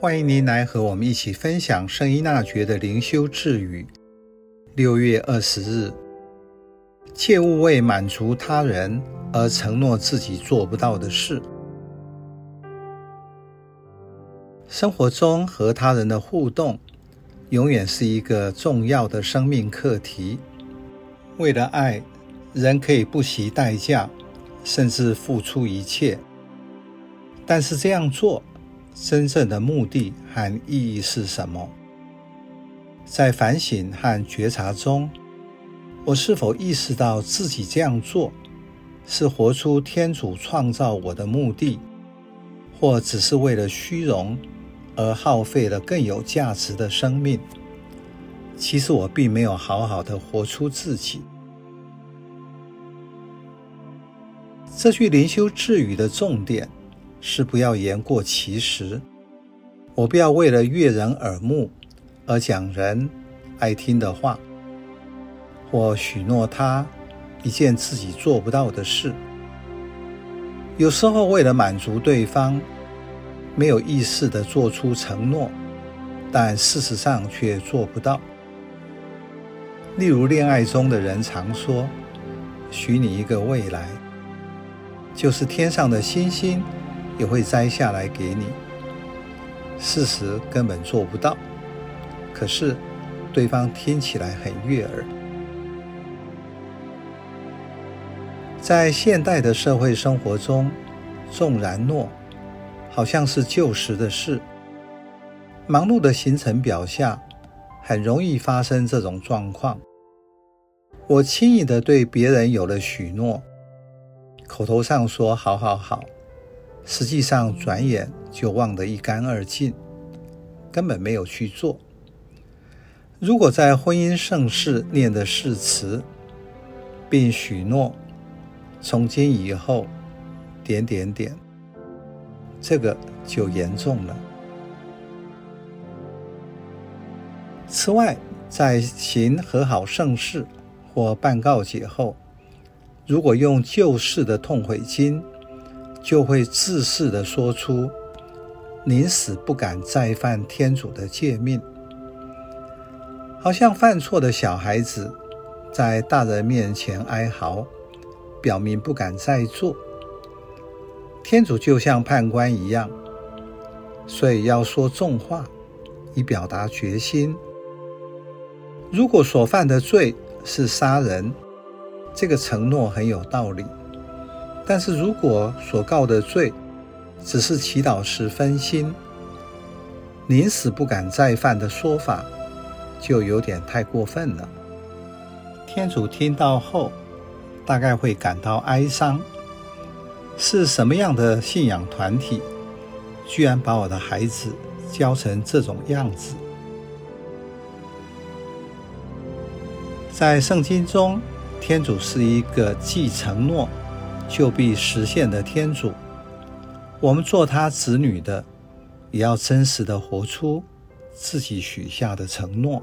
欢迎您来和我们一起分享圣依纳爵的灵修智语。六月二十日，切勿为满足他人而承诺自己做不到的事。生活中和他人的互动，永远是一个重要的生命课题。为了爱，人可以不惜代价，甚至付出一切。但是这样做，真正的目的和意义是什么？在反省和觉察中，我是否意识到自己这样做，是活出天主创造我的目的，或只是为了虚荣而耗费了更有价值的生命？其实我并没有好好的活出自己。这句灵修智语的重点是不要言过其实。我不要为了悦人耳目而讲人爱听的话，或许诺他一件自己做不到的事。有时候为了满足对方，没有意识地做出承诺，但事实上却做不到。例如，恋爱中的人常说：“许你一个未来，就是天上的星星也会摘下来给你。”事实根本做不到，可是对方听起来很悦耳。在现代的社会生活中，纵然诺好像是旧时的事，忙碌的行程表下，很容易发生这种状况。我轻易的对别人有了许诺，口头上说好好好，实际上转眼就忘得一干二净，根本没有去做。如果在婚姻盛事念的誓词，并许诺从今以后点点点，这个就严重了。此外，在行和好盛事或办告解后，如果用旧事的痛悔经，就会自恃地说出“宁死不敢再犯天主的诫命”，好像犯错的小孩子在大人面前哀嚎，表明不敢再做。天主就像判官一样，所以要说重话，以表达决心。如果所犯的罪是杀人，这个承诺很有道理；但是如果所告的罪只是祈祷时分心，临死不敢再犯的说法就有点太过分了。天主听到后，大概会感到哀伤：是什么样的信仰团体，居然把我的孩子教成这种样子？在圣经中，天主是一个既承诺就必实现的天主。我们做他子女的，也要真实的活出自己许下的承诺。